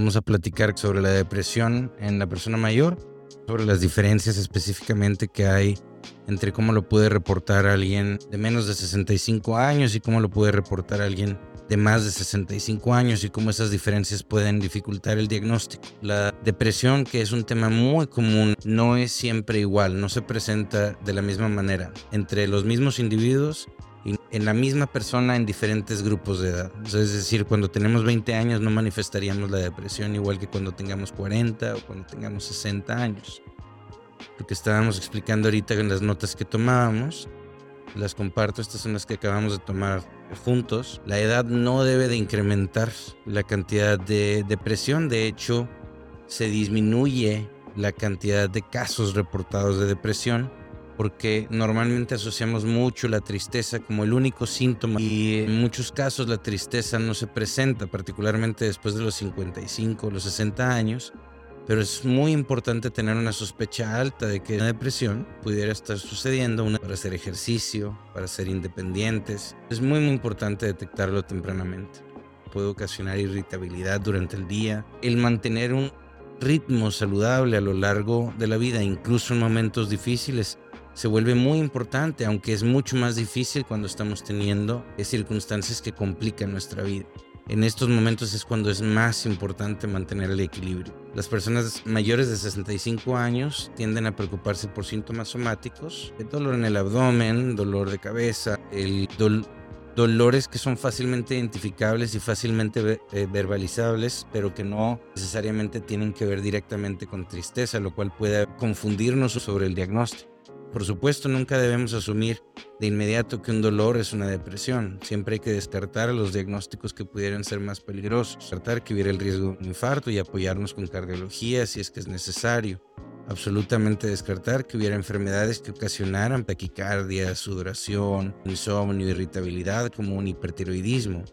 Vamos a platicar sobre la depresión en la persona mayor, sobre las diferencias específicamente que hay entre cómo lo puede reportar alguien de menos de 65 años y cómo lo puede reportar alguien de más de 65 años y cómo esas diferencias pueden dificultar el diagnóstico. La depresión, que es un tema muy común, no es siempre igual, no se presenta de la misma manera entre los mismos individuos en la misma persona en diferentes grupos de edad. es decir, cuando tenemos 20 años no manifestaríamos la depresión igual que cuando tengamos 40 o cuando tengamos 60 años. Lo que estábamos explicando ahorita en las notas que tomábamos, las comparto, estas son las que acabamos de tomar juntos. La edad no debe de incrementar la cantidad de depresión, de hecho se disminuye la cantidad de casos reportados de depresión porque normalmente asociamos mucho la tristeza como el único síntoma y en muchos casos la tristeza no se presenta, particularmente después de los 55 o los 60 años, pero es muy importante tener una sospecha alta de que una depresión pudiera estar sucediendo una para hacer ejercicio, para ser independientes. Es muy muy importante detectarlo tempranamente. Puede ocasionar irritabilidad durante el día, el mantener un ritmo saludable a lo largo de la vida, incluso en momentos difíciles, se vuelve muy importante, aunque es mucho más difícil cuando estamos teniendo circunstancias que complican nuestra vida. En estos momentos es cuando es más importante mantener el equilibrio. Las personas mayores de 65 años tienden a preocuparse por síntomas somáticos, el dolor en el abdomen, dolor de cabeza, el dolores que son fácilmente identificables y fácilmente eh, verbalizables, pero que no necesariamente tienen que ver directamente con tristeza, lo cual puede confundirnos sobre el diagnóstico. Por supuesto, nunca debemos asumir de inmediato que un dolor es una depresión. Siempre hay que descartar los diagnósticos que pudieran ser más peligrosos, descartar que hubiera el riesgo de un infarto y apoyarnos con cardiología si es que es necesario. Absolutamente descartar que hubiera enfermedades que ocasionaran taquicardia, sudoración, insomnio, irritabilidad como un hipertiroidismo.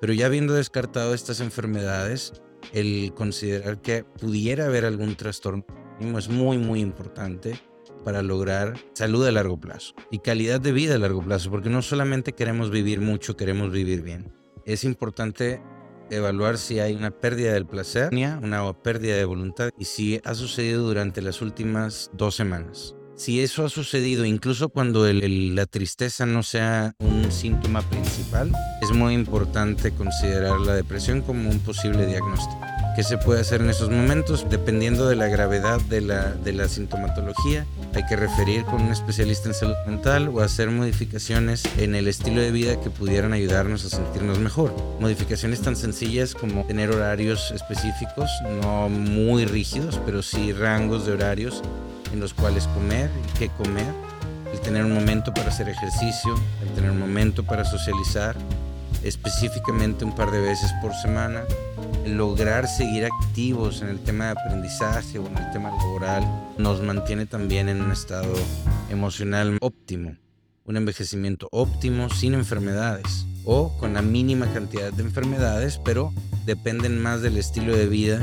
Pero ya habiendo descartado estas enfermedades, el considerar que pudiera haber algún trastorno es muy muy importante para lograr salud a largo plazo y calidad de vida a largo plazo, porque no solamente queremos vivir mucho, queremos vivir bien. Es importante evaluar si hay una pérdida del placer, una pérdida de voluntad y si ha sucedido durante las últimas dos semanas. Si eso ha sucedido incluso cuando la tristeza no sea un síntoma principal, es muy importante considerar la depresión como un posible diagnóstico. ¿Qué se puede hacer en esos momentos? Dependiendo de la gravedad de la, de la sintomatología, hay que referir con un especialista en salud mental o hacer modificaciones en el estilo de vida que pudieran ayudarnos a sentirnos mejor. Modificaciones tan sencillas como tener horarios específicos, no muy rígidos, pero sí rangos de horarios en los cuales comer y qué comer, el tener un momento para hacer ejercicio, el tener un momento para socializar, específicamente un par de veces por semana, lograr seguir activos en el tema de aprendizaje o en el tema laboral nos mantiene también en un estado emocional óptimo, un envejecimiento óptimo sin enfermedades o con la mínima cantidad de enfermedades, pero dependen más del estilo de vida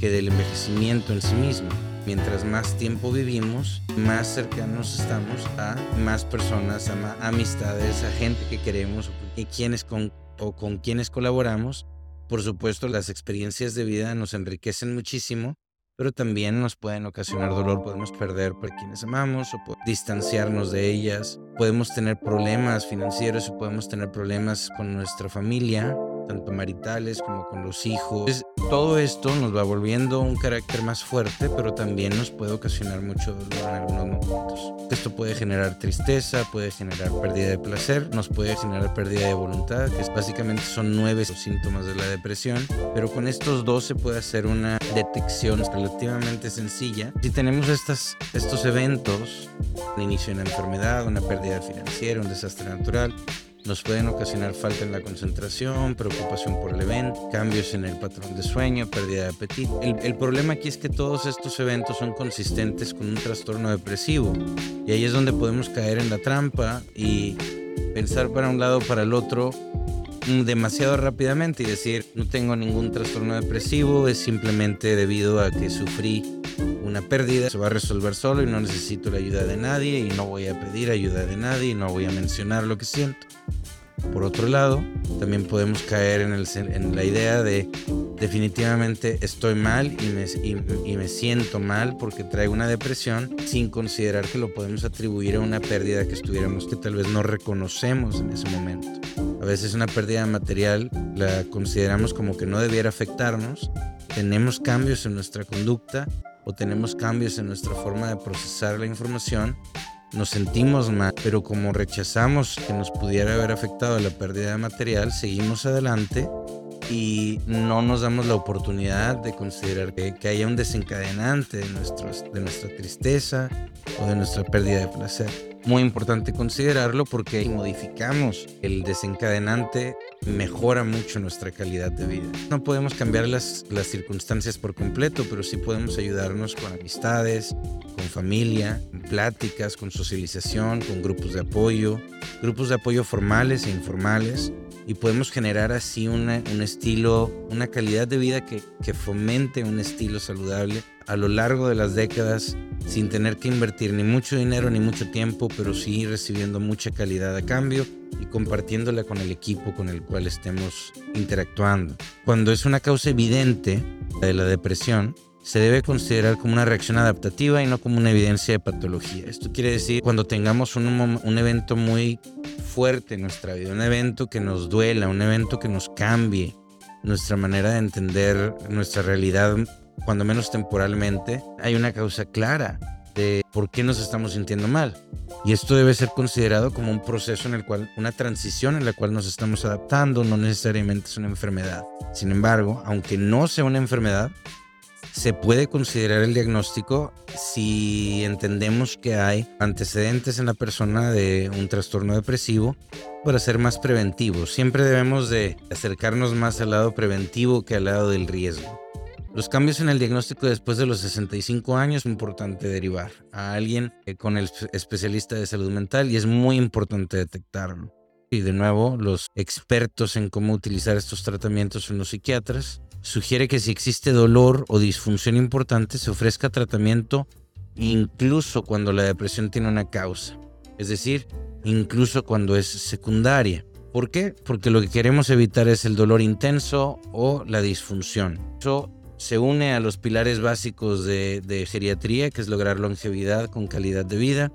que del envejecimiento en sí mismo. Mientras más tiempo vivimos, más cercanos estamos a más personas, a amistades, a gente que queremos o, quienes con, o con quienes colaboramos por supuesto, las experiencias de vida nos enriquecen muchísimo, pero también nos pueden ocasionar dolor. Podemos perder por quienes amamos o distanciarnos de ellas. Podemos tener problemas financieros o podemos tener problemas con nuestra familia tanto maritales como con los hijos. todo esto nos va volviendo un carácter más fuerte, pero también nos puede ocasionar mucho dolor en algunos momentos. Esto puede generar tristeza, puede generar pérdida de placer, nos puede generar pérdida de voluntad, que básicamente son nueve síntomas de la depresión, pero con estos dos se puede hacer una detección relativamente sencilla. Si tenemos estas, estos eventos, un inicio de una enfermedad, una pérdida financiera, un desastre natural, nos pueden ocasionar falta en la concentración, preocupación por el evento, cambios en el patrón de sueño, pérdida de apetito. El, problema aquí es que todos estos eventos son consistentes con un trastorno depresivo y ahí es donde podemos caer en la trampa y pensar para un lado para el otro demasiado rápidamente y decir no tengo ningún trastorno depresivo, es simplemente debido a que sufrí una pérdida, se va a resolver solo y no necesito la ayuda de nadie y no voy a pedir ayuda de nadie y no voy a mencionar lo que siento. Por otro lado, también podemos caer en, la idea de definitivamente estoy mal y me, y, me, siento mal porque traigo una depresión sin considerar que lo podemos atribuir a una pérdida que estuviéramos que tal vez no reconocemos en ese momento. A veces una pérdida material la consideramos como que no debiera afectarnos. Tenemos cambios en nuestra conducta o tenemos cambios en nuestra forma de procesar la información nos sentimos mal, pero como rechazamos que nos pudiera haber afectado la pérdida de material, seguimos adelante y no nos damos la oportunidad de considerar que, haya un desencadenante de, nuestros, de nuestra tristeza o de nuestra pérdida de placer. Muy importante considerarlo porque si modificamos el desencadenante mejora mucho nuestra calidad de vida. No podemos cambiar las, las circunstancias por completo, pero sí podemos ayudarnos con amistades, con familia, con pláticas, con socialización, con grupos de apoyo, grupos de apoyo formales e informales y podemos generar así un estilo, una calidad de vida que, que fomente un estilo saludable a lo largo de las décadas sin tener que invertir ni mucho dinero ni mucho tiempo, pero sí recibiendo mucha calidad a cambio y compartiéndola con el equipo con el cual estemos interactuando. Cuando es una causa evidente de la depresión, se debe considerar como una reacción adaptativa y no como una evidencia de patología. Esto quiere decir cuando tengamos un, un evento muy fuerte en nuestra vida, un evento que nos duela, un evento que nos cambie nuestra manera de entender nuestra realidad, cuando menos temporalmente, hay una causa clara de por qué nos estamos sintiendo mal. Y esto debe ser considerado como un proceso en el cual, una transición en la cual nos estamos adaptando, no necesariamente es una enfermedad. Sin embargo, aunque no sea una enfermedad, se puede considerar el diagnóstico si entendemos que hay antecedentes en la persona de un trastorno depresivo para ser más preventivos. Siempre debemos de acercarnos más al lado preventivo que al lado del riesgo. Los cambios en el diagnóstico después de los 65 años es importante derivar a alguien con el especialista de salud mental y es muy importante detectarlo. Y de nuevo, los expertos en cómo utilizar estos tratamientos son los psiquiatras sugiere que si existe dolor o disfunción importante se ofrezca tratamiento incluso cuando la depresión tiene una causa, es decir, incluso cuando es secundaria. ¿Por qué? Porque lo que queremos evitar es el dolor intenso o la disfunción. Eso se une a los pilares básicos de, de geriatría, que es lograr longevidad con calidad de vida.